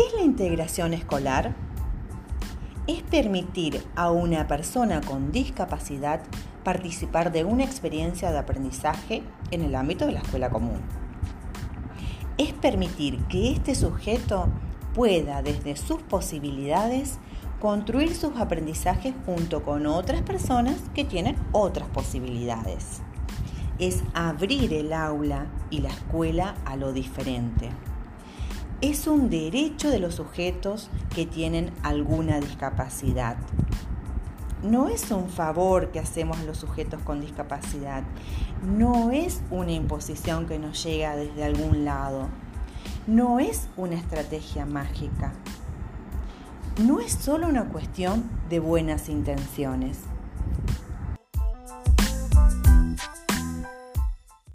¿Qué es la integración escolar? Es permitir a una persona con discapacidad participar de una experiencia de aprendizaje en el ámbito de la escuela común. Es permitir que este sujeto pueda desde sus posibilidades construir sus aprendizajes junto con otras personas que tienen otras posibilidades. Es abrir el aula y la escuela a lo diferente. Es un derecho de los sujetos que tienen alguna discapacidad. No es un favor que hacemos a los sujetos con discapacidad. No es una imposición que nos llega desde algún lado. No es una estrategia mágica no es solo una cuestión de buenas intenciones.